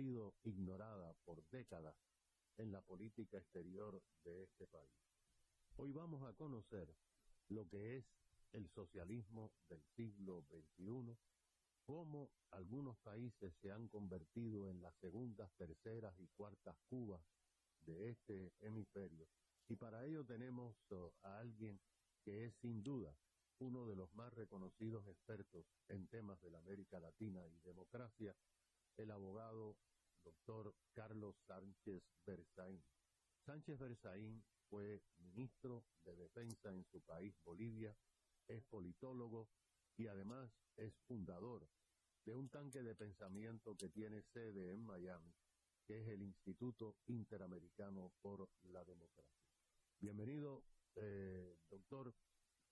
Sido ignorada por décadas en la política exterior de este país. Hoy vamos a conocer lo que es el socialismo del siglo XXI, cómo algunos países se han convertido en las segundas, terceras y cuartas Cubas de este hemisferio. Y para ello tenemos uh, a alguien que es sin duda uno de los más reconocidos expertos en temas de la América Latina y democracia, el abogado doctor Carlos Sánchez Berzaín. Sánchez Berzaín fue ministro de Defensa en su país, Bolivia, es politólogo y además es fundador de un tanque de pensamiento que tiene sede en Miami, que es el Instituto Interamericano por la Democracia. Bienvenido, eh, doctor.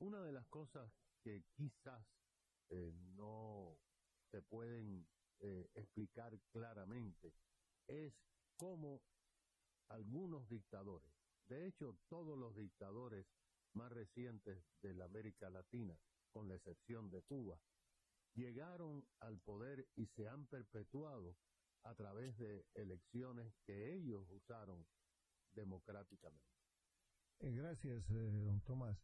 Una de las cosas que quizás eh, no se pueden eh, explicar claramente es cómo algunos dictadores, de hecho todos los dictadores más recientes de la América Latina, con la excepción de Cuba, llegaron al poder y se han perpetuado a través de elecciones que ellos usaron democráticamente. Eh, gracias, eh, don Tomás.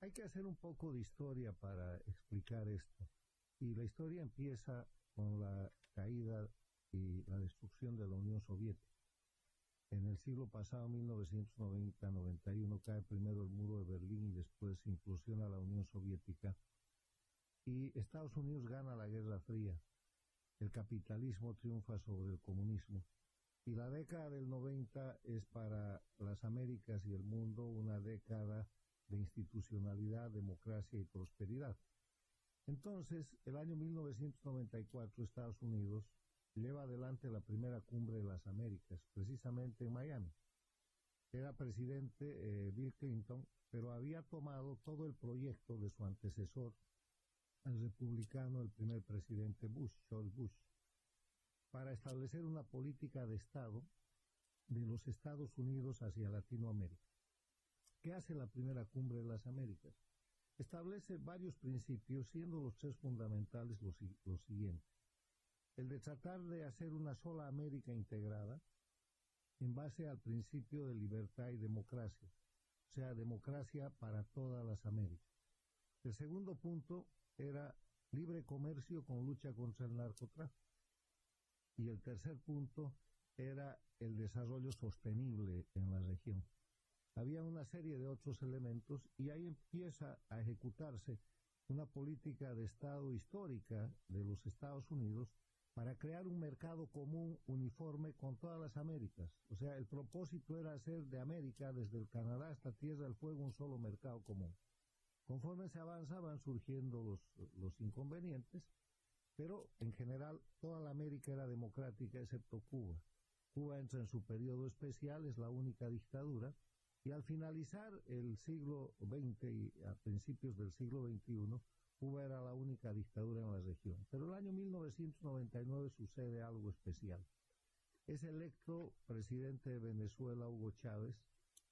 Hay que hacer un poco de historia para explicar esto. Y la historia empieza con la caída y la destrucción de la Unión Soviética. En el siglo pasado, 1990-91, cae primero el muro de Berlín y después se inclusiona la Unión Soviética. Y Estados Unidos gana la Guerra Fría. El capitalismo triunfa sobre el comunismo. Y la década del 90 es para las Américas y el mundo una década de institucionalidad, democracia y prosperidad. Entonces, el año 1994, Estados Unidos lleva adelante la primera cumbre de las Américas, precisamente en Miami. Era presidente eh, Bill Clinton, pero había tomado todo el proyecto de su antecesor, el republicano, el primer presidente Bush, George Bush para establecer una política de Estado de los Estados Unidos hacia Latinoamérica. ¿Qué hace la primera cumbre de las Américas? Establece varios principios, siendo los tres fundamentales los, siguientes. El de tratar de hacer una sola América integrada en base al principio de libertad y democracia, o sea, democracia para todas las Américas. El segundo punto era libre comercio con lucha contra el narcotráfico. Y el tercer punto era el desarrollo sostenible en la región. Había una serie de otros elementos y ahí empieza a ejecutarse una política de Estado histórica de los Estados Unidos para crear un mercado común uniforme con todas las Américas. O sea, el propósito era hacer de América, desde el Canadá hasta Tierra del Fuego, un solo mercado común. Conforme se avanza van surgiendo los, los inconvenientes, pero en general toda la América era democrática excepto Cuba. Cuba entra en su periodo especial, es la única dictadura, y al finalizar el siglo XX y a principios del siglo XXI, Cuba era la única dictadura en la región. Pero el año 1999 sucede algo especial. Es electo presidente de Venezuela Hugo Chávez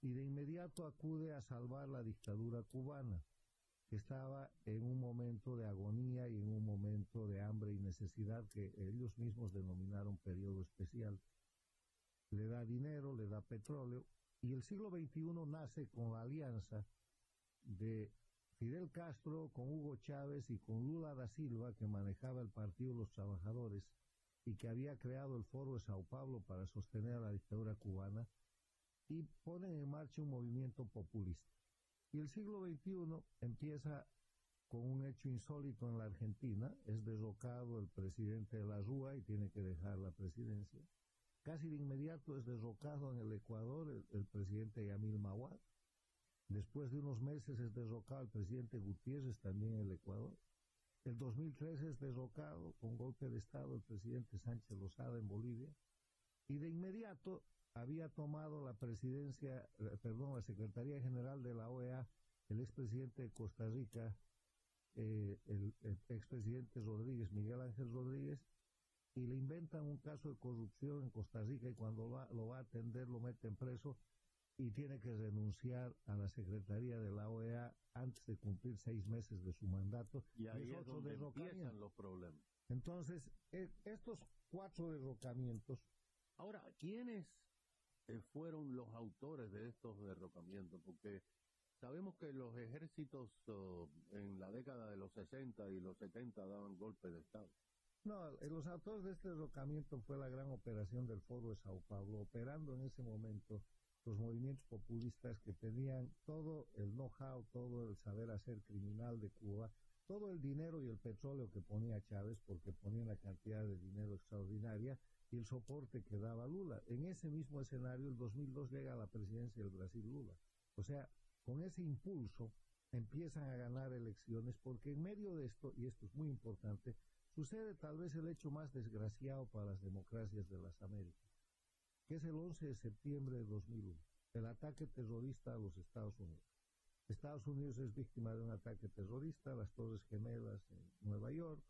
y de inmediato acude a salvar la dictadura cubana, que estaba en un momento de agonía y en un momento de hambre y necesidad que ellos mismos denominaron periodo especial. Le da dinero, le da petróleo y el siglo XXI nace con la alianza de Fidel Castro con Hugo Chávez y con Lula da Silva, que manejaba el Partido de los Trabajadores y que había creado el Foro de Sao Paulo para sostener a la dictadura cubana, y ponen en marcha un movimiento populista. Y el siglo XXI empieza con un hecho insólito en la Argentina, es derrocado el presidente de la Rúa y tiene que dejar la presidencia. Casi de inmediato es derrocado en el Ecuador el, presidente Yamil Mawad, Después de unos meses es derrocado el presidente Gutiérrez también en el Ecuador. El 2013 es derrocado con golpe de Estado el presidente Sánchez Lozada en Bolivia. Y de inmediato había tomado la presidencia, perdón, la Secretaría General de la OEA, el expresidente de Costa Rica, eh, el, el expresidente Rodríguez, Miguel Ángel Rodríguez, y le inventan un caso de corrupción en Costa Rica y cuando va, lo va a atender lo meten preso y tiene que renunciar a la Secretaría de la OEA antes de cumplir seis meses de su mandato. Y ahí es donde empiezan los problemas. Entonces, eh, estos cuatro derrocamientos, Ahora, ¿quiénes eh, fueron los autores de estos derrocamientos? Porque sabemos que los ejércitos oh, en la década de los 60 y los 70 daban golpes de Estado. No, los autores de este derrocamiento fue la gran operación del Foro de Sao Paulo, operando en ese momento los movimientos populistas que tenían todo el know-how, todo el saber hacer criminal de Cuba, todo el dinero y el petróleo que ponía Chávez, porque ponía una cantidad de dinero extraordinaria, y el soporte que daba Lula. En ese mismo escenario, el 2002 llega a la presidencia del Brasil Lula. O sea, con ese impulso empiezan a ganar elecciones, porque en medio de esto, y esto es muy importante, sucede tal vez el hecho más desgraciado para las democracias de las Américas, que es el 11 de septiembre de 2001, el ataque terrorista a los Estados Unidos. Estados Unidos es víctima de un ataque terrorista, las Torres Gemelas en Nueva York,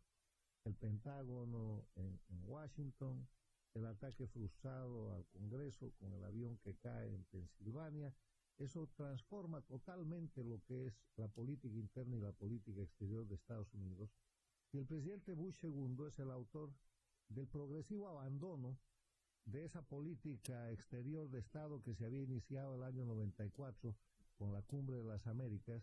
el Pentágono en, Washington, el ataque frustrado al Congreso con el avión que cae en Pensilvania. Eso transforma totalmente lo que es la política interna y la política exterior de Estados Unidos. Y el presidente Bush II es el autor del progresivo abandono de esa política exterior de Estado que se había iniciado el año 94 con la cumbre de las Américas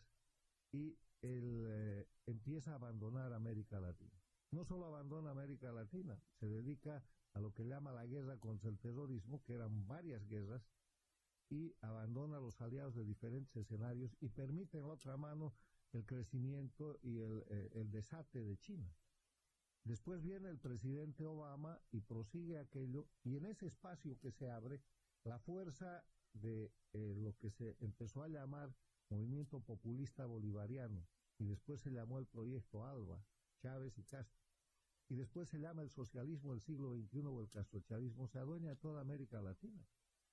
y él eh, empieza a abandonar América Latina. No solo abandona América Latina, se dedica a lo que llama la guerra contra el terrorismo, que eran varias guerras, y abandona a los aliados de diferentes escenarios y permite en la otra mano el crecimiento y el, eh, el desate de China. Después viene el presidente Obama y prosigue aquello, y en ese espacio que se abre, la fuerza de eh, lo que se empezó a llamar Movimiento Populista Bolivariano, y después se llamó el Proyecto ALBA, Chávez y Castro, y después se llama el socialismo del siglo XXI o el castrochavismo, se adueña de toda América Latina.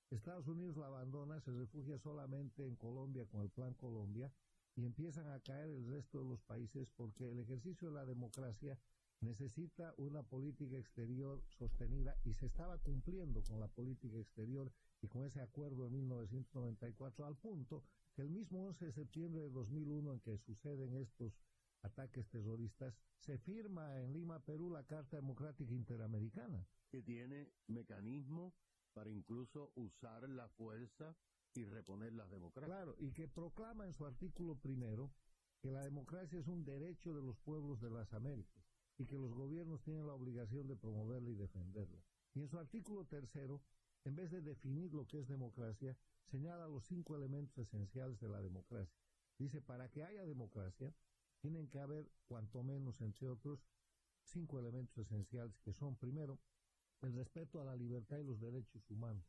Estados Unidos la abandona, se refugia solamente en Colombia con el Plan Colombia, y empiezan a caer el resto de los países porque el ejercicio de la democracia necesita una política exterior sostenida y se estaba cumpliendo con la política exterior y con ese acuerdo de 1994 al punto que el mismo 11 de septiembre de 2001 en que suceden estos ataques terroristas se firma en Lima, Perú la Carta Democrática Interamericana. que tiene mecanismos para incluso usar la fuerza y reponer las democracias. Claro, y que proclama en su artículo primero que la democracia es un derecho de los pueblos de las Américas y que los gobiernos tienen la obligación de promoverla y defenderla. Y en su artículo tercero, en vez de definir lo que es democracia, señala los cinco elementos esenciales de la democracia. Dice, para que haya democracia, tienen que haber, cuanto menos, entre otros, cinco elementos esenciales que son, primero, el respeto a la libertad y los derechos humanos.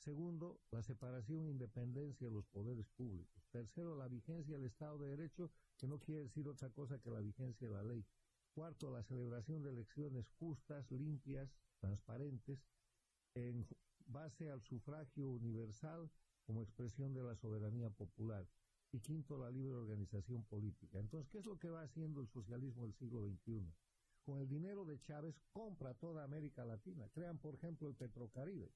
Segundo, la separación e independencia de los poderes públicos. Tercero, la vigencia del Estado de Derecho, que no quiere decir otra cosa que la vigencia de la ley. Cuarto, la celebración de elecciones justas, limpias, transparentes, en base al sufragio universal como expresión de la soberanía popular. Y quinto, la libre organización política. Entonces, ¿qué es lo que va haciendo el socialismo del siglo XXI? Con el dinero de Chávez compra toda América Latina. Crean, por ejemplo, el Petrocaribe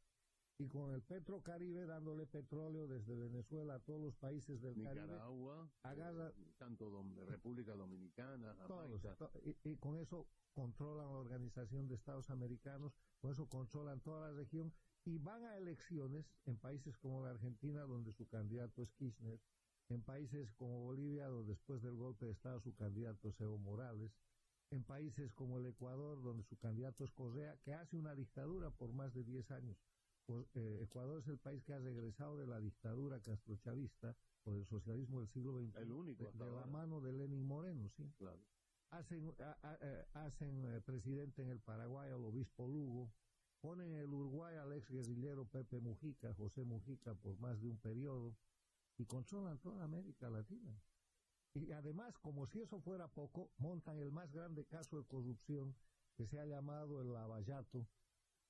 y con el Petrocaribe dándole petróleo desde Venezuela a todos los países del Nicaragua, Caribe. eh, tanto Dom- República Dominicana, Todos, Jamaica. y, y con eso controlan la Organización de Estados Americanos, con eso controlan toda la región y van a elecciones en países como la Argentina, donde su candidato es Kirchner, en países como Bolivia, donde después del golpe de Estado su candidato es Evo Morales, en países como el Ecuador, donde su candidato es Correa, que hace una dictadura por más de 10 años. Eh, Ecuador es el país que ha regresado de la dictadura castrochavista o del socialismo del siglo XX, El único de, la mano de Lenin Moreno, sí Claro. hacen, a- a- eh, hacen eh, presidente en el Paraguay al obispo Lugo, ponen en el Uruguay al ex guerrillero Pepe Mujica, José Mujica, por más de un periodo, y controlan toda América Latina. Y además, como si eso fuera poco, montan el más grande caso de corrupción que se ha llamado el Lavallato,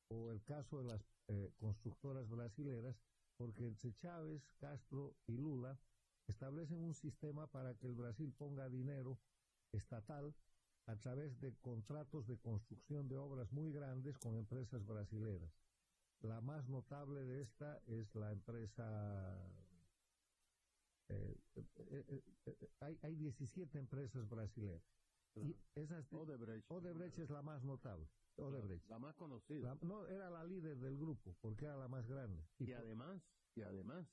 o el caso de las eh, constructoras brasileras, porque entre Chávez, Castro y Lula establecen un sistema para que el Brasil ponga dinero estatal a través de contratos de construcción de obras muy grandes con empresas brasileras. La más notable de esta es la empresa... eh, eh, hay, hay 17 empresas brasileras. Y esas de- Odebrecht. Odebrecht es la más notable. Odebrecht. La más conocida. La- no, era la líder del grupo, porque era la más grande. Y por- además, y además,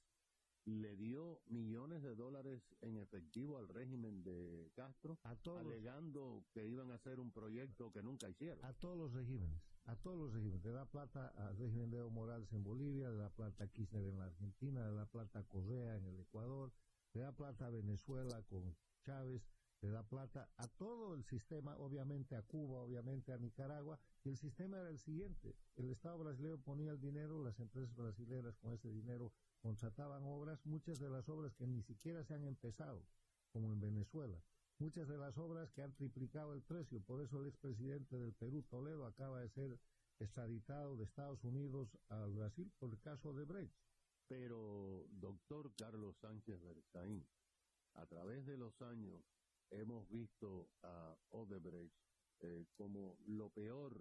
le dio millones de dólares en efectivo al régimen de Castro, a todos, los- alegando que iban a hacer un proyecto que nunca hicieron. a todos los regímenes, a todos los regímenes. Le da plata al régimen de Evo Morales en Bolivia, le da plata a Kirchner en la Argentina, le da plata a Correa en el Ecuador, le da plata a Venezuela con Chávez, le da plata a todo el sistema, obviamente a Cuba, obviamente a Nicaragua, y el sistema era el siguiente, el Estado brasileño ponía el dinero, las empresas brasileñas con ese dinero contrataban obras, muchas de las obras que ni siquiera se han empezado, como en Venezuela, muchas de las obras que han triplicado el precio, por eso el expresidente del Perú, Toledo, acaba de ser extraditado de Estados Unidos al Brasil por el caso de Brecht. Pero, doctor Carlos Sánchez Berzaín, a través de los años hemos visto a Odebrecht eh, como lo peor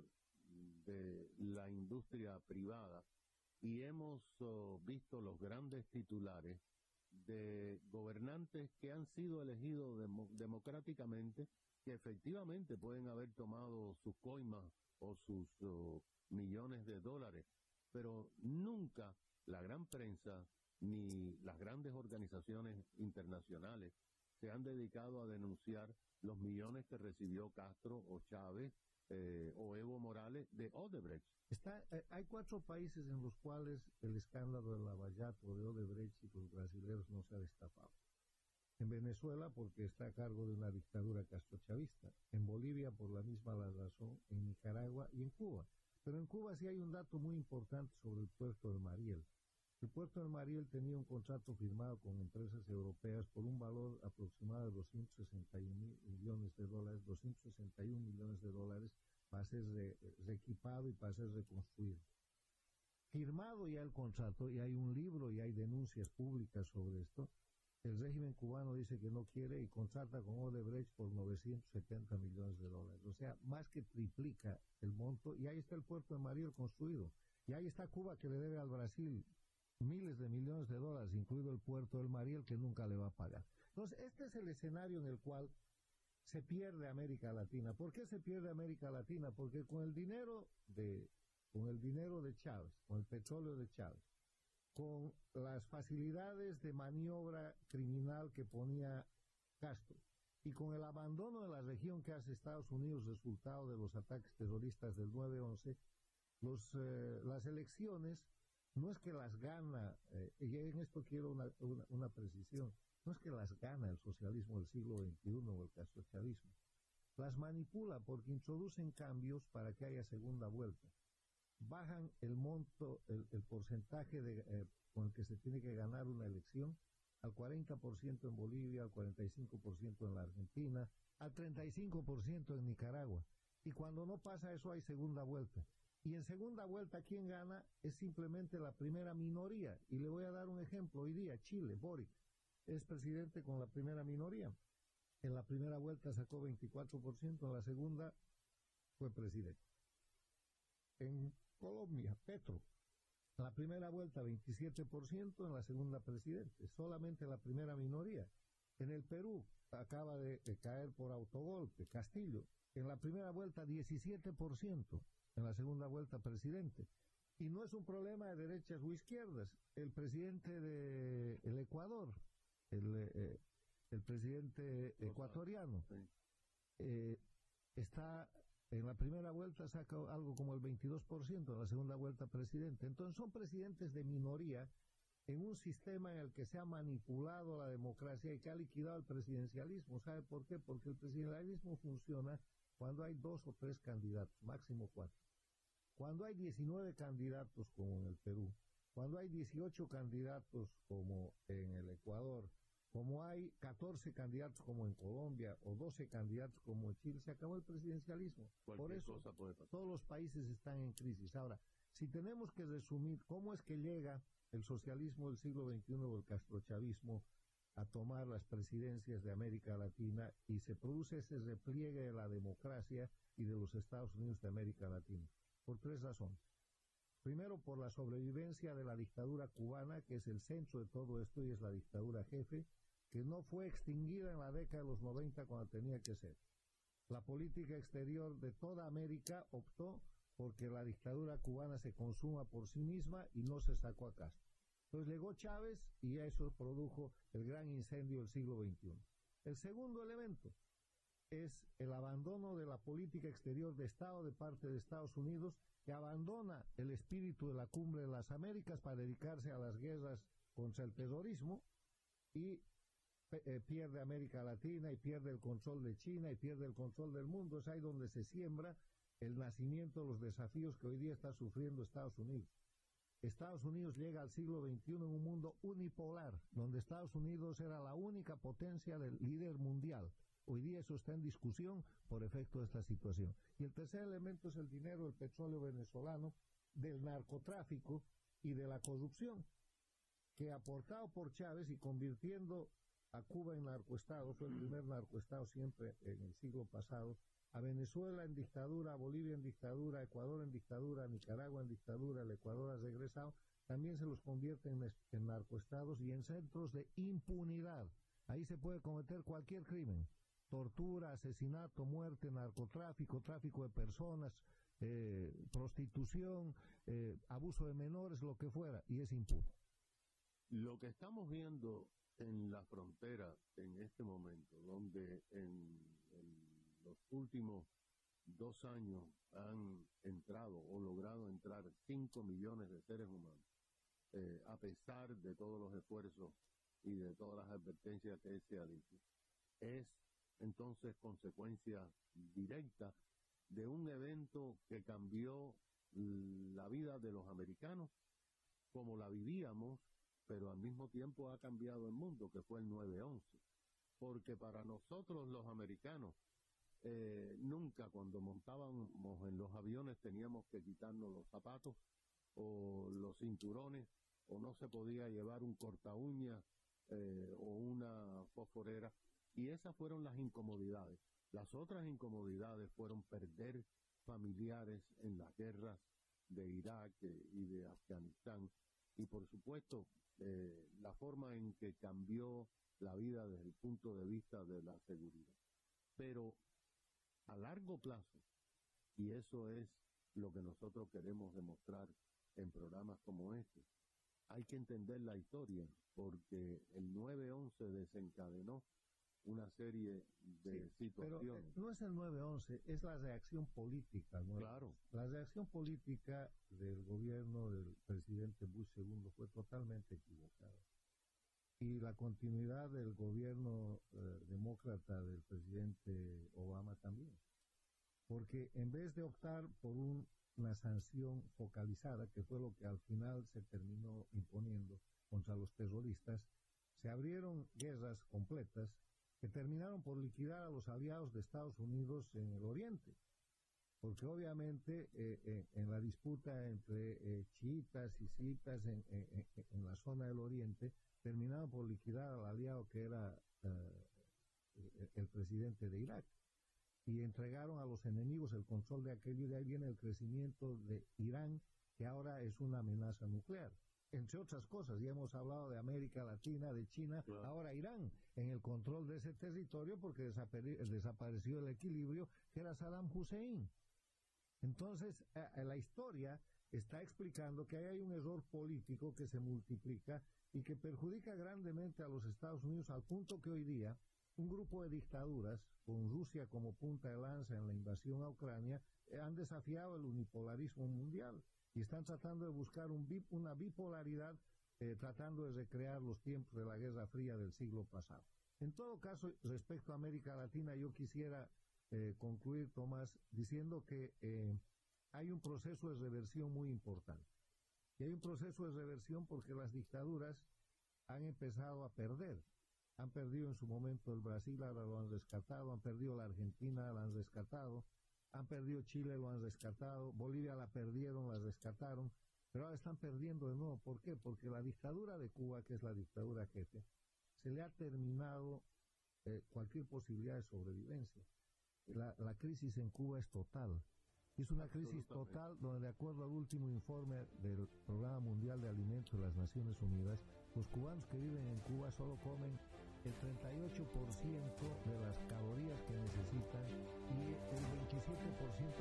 de la industria privada y hemos oh, visto los grandes titulares de gobernantes que han sido elegidos demo- democráticamente, que efectivamente pueden haber tomado sus coimas o sus oh, millones de dólares, pero nunca la gran prensa ni las grandes organizaciones internacionales se han dedicado a denunciar los millones que recibió Castro o Chávez eh, o Evo Morales de Odebrecht. Está, eh, hay cuatro países en los cuales el escándalo de Lavallato, de Odebrecht y los brasileños no se ha destapado. En Venezuela porque está a cargo de una dictadura castrochavista, en Bolivia por la misma razón, en Nicaragua y en Cuba. Pero en Cuba sí hay un dato muy importante sobre el puerto de Mariel. El puerto de Mariel tenía un contrato firmado con empresas europeas por un valor aproximado de 261 mil millones de dólares, 261 millones de dólares para ser re- reequipado y para ser reconstruido. Firmado ya el contrato y hay un libro y hay denuncias públicas sobre esto, el régimen cubano dice que no quiere y contrata con Odebrecht por 970 millones de dólares. O sea, más que triplica el monto y ahí está el puerto de Mariel construido. Y ahí está Cuba que le debe al Brasil miles de millones de dólares, incluido el puerto del Mariel que nunca le va a pagar. Entonces, este es el escenario en el cual se pierde América Latina. ¿Por qué se pierde América Latina? Porque con el dinero de con el dinero de Chávez, con el petróleo de Chávez, con las facilidades de maniobra criminal que ponía Castro y con el abandono de la región que hace Estados Unidos resultado de los ataques terroristas del 9-11, los, eh, las elecciones no es que las gana, eh, y en esto quiero una, una, una precisión, no es que las gana el socialismo del siglo XXI o el castrochavismo. las manipula porque introducen cambios para que haya segunda vuelta. Bajan el monto, el, porcentaje de, eh, con el que se tiene que ganar una elección al 40% en Bolivia, al 45% en la Argentina, al 35% en Nicaragua. Y cuando no pasa eso hay segunda vuelta. Y en segunda vuelta, quien gana es simplemente la primera minoría. Y le voy a dar un ejemplo. Hoy día, Chile, Boric, es presidente con la primera minoría. En la primera vuelta sacó 24%, en la segunda fue presidente. En Colombia, Petro, en la primera vuelta 27%, en la segunda presidente. Solamente la primera minoría. En el Perú acaba de, de caer por autogolpe, Castillo. En la primera vuelta 17%, en la segunda vuelta presidente. Y no es un problema de derechas o izquierdas. El presidente de el Ecuador, el, eh, el presidente ecuatoriano, eh, está en la primera vuelta saca algo como el 22%, en la segunda vuelta presidente. Entonces son presidentes de minoría en un sistema en el que se ha manipulado la democracia y que ha liquidado el presidencialismo. ¿Sabe por qué? Porque el presidencialismo funciona cuando hay dos o tres candidatos, máximo cuatro. Cuando hay 19 candidatos como en el Perú, cuando hay 18 candidatos como en el Ecuador, como hay 14 candidatos como en Colombia o 12 candidatos como en Chile, se acabó el presidencialismo. Por eso todos los países están en crisis. Ahora, si tenemos que resumir cómo es que llega el socialismo del siglo XXI o el castrochavismo a tomar las presidencias de América Latina y se produce ese repliegue de la democracia y de los Estados Unidos de América Latina. Por tres razones. Primero, por la sobrevivencia de la dictadura cubana, que es el centro de todo esto y es la dictadura jefe, que no fue extinguida en la década de los 90 cuando tenía que ser. La política exterior de toda América optó porque la dictadura cubana se consuma por sí misma y no se sacó a casa. Entonces llegó Chávez y eso produjo el gran incendio del siglo XXI. El segundo elemento es el abandono de la política exterior de Estado de parte de Estados Unidos, que abandona el espíritu de la cumbre de las Américas para dedicarse a las guerras contra el terrorismo y eh, pierde América Latina y pierde el control de China y pierde el control del mundo. Es ahí donde se siembra el nacimiento de los desafíos que hoy día está sufriendo Estados Unidos. Estados Unidos llega al siglo XXI en un mundo unipolar, donde Estados Unidos era la única potencia del líder mundial. Hoy día eso está en discusión por efecto de esta situación. Y el tercer elemento es el dinero del petróleo venezolano, del narcotráfico y de la corrupción, que aportado por Chávez y convirtiendo a Cuba en narcoestado, fue el primer narcoestado siempre en el siglo pasado, a Venezuela en dictadura, a Bolivia en dictadura, a Ecuador en dictadura, a Nicaragua en dictadura, el Ecuador ha regresado, también se los convierte en, en narcoestados y en centros de impunidad. Ahí se puede cometer cualquier crimen, tortura, asesinato, muerte, narcotráfico, tráfico de personas, eh, prostitución, eh, abuso de menores, lo que fuera, y es impune. Lo que estamos viendo en la frontera en este momento, donde en, en los últimos dos años han entrado o logrado entrar 5 millones de seres humanos, eh, a pesar de todos los esfuerzos y de todas las advertencias que se ha dicho, es entonces consecuencia directa de un evento que cambió la vida de los americanos como la vivíamos, pero al mismo tiempo ha cambiado el mundo, que fue el 9-11. Porque para nosotros los americanos, eh, nunca cuando montábamos en los aviones teníamos que quitarnos los zapatos o los cinturones o no se podía llevar un corta uña eh, o una fosforera y esas fueron las incomodidades. Las otras incomodidades fueron perder familiares en las guerras de Irak eh, y de Afganistán y por supuesto eh, la forma en que cambió la vida desde el punto de vista de la seguridad. Pero a largo plazo, y eso es lo que nosotros queremos demostrar en programas como este, hay que entender la historia, porque el 9-11 desencadenó una serie de sí, situaciones. Pero, eh, no es el 9-11, es la reacción política. ¿no? Claro. La reacción política del gobierno del presidente Bush II fue totalmente equivocada. Y la continuidad del gobierno eh, demócrata del presidente Obama también. Porque en vez de optar por un, una sanción focalizada, que fue lo que al final se terminó imponiendo contra los terroristas, se abrieron guerras completas que terminaron por liquidar a los aliados de Estados Unidos en el Oriente. Porque obviamente eh, eh, en la disputa entre chiitas y en, en, la zona del Oriente, terminaron por liquidar al aliado que era el presidente de Irak. Y entregaron a los enemigos el control de aquello y de ahí viene el crecimiento de Irán, que ahora es una amenaza nuclear entre otras cosas, ya hemos hablado de América Latina, de China, claro. ahora Irán, en el control de ese territorio porque desapareció el equilibrio que era Saddam Hussein. Entonces, eh, la historia está explicando que hay un error político que se multiplica y que perjudica grandemente a los Estados Unidos al punto que hoy día un grupo de dictaduras, con Rusia como punta de lanza en la invasión a Ucrania, eh, han desafiado el unipolarismo mundial y están tratando de buscar un una bipolaridad, eh, tratando de recrear los tiempos de la Guerra Fría del siglo pasado. En todo caso, respecto a América Latina, yo quisiera eh, concluir, Tomás, diciendo que eh, hay un proceso de reversión muy importante. Y hay un proceso de reversión porque las dictaduras han empezado a perder. Han perdido en su momento el Brasil, ahora lo han rescatado, han perdido la Argentina, la han rescatado, han perdido Chile, lo han rescatado, Bolivia la perdieron, la rescataron, pero ahora están perdiendo de nuevo. ¿Por qué? Porque la dictadura de Cuba, que es la dictadura jefe, se le ha terminado eh, cualquier posibilidad de sobrevivencia. La, la, crisis en Cuba es total. Es una crisis total donde, de acuerdo al último informe del Programa Mundial de Alimentos de las Naciones Unidas, los cubanos que viven en Cuba solo comen el 38% de las calorías que necesitan y el 27%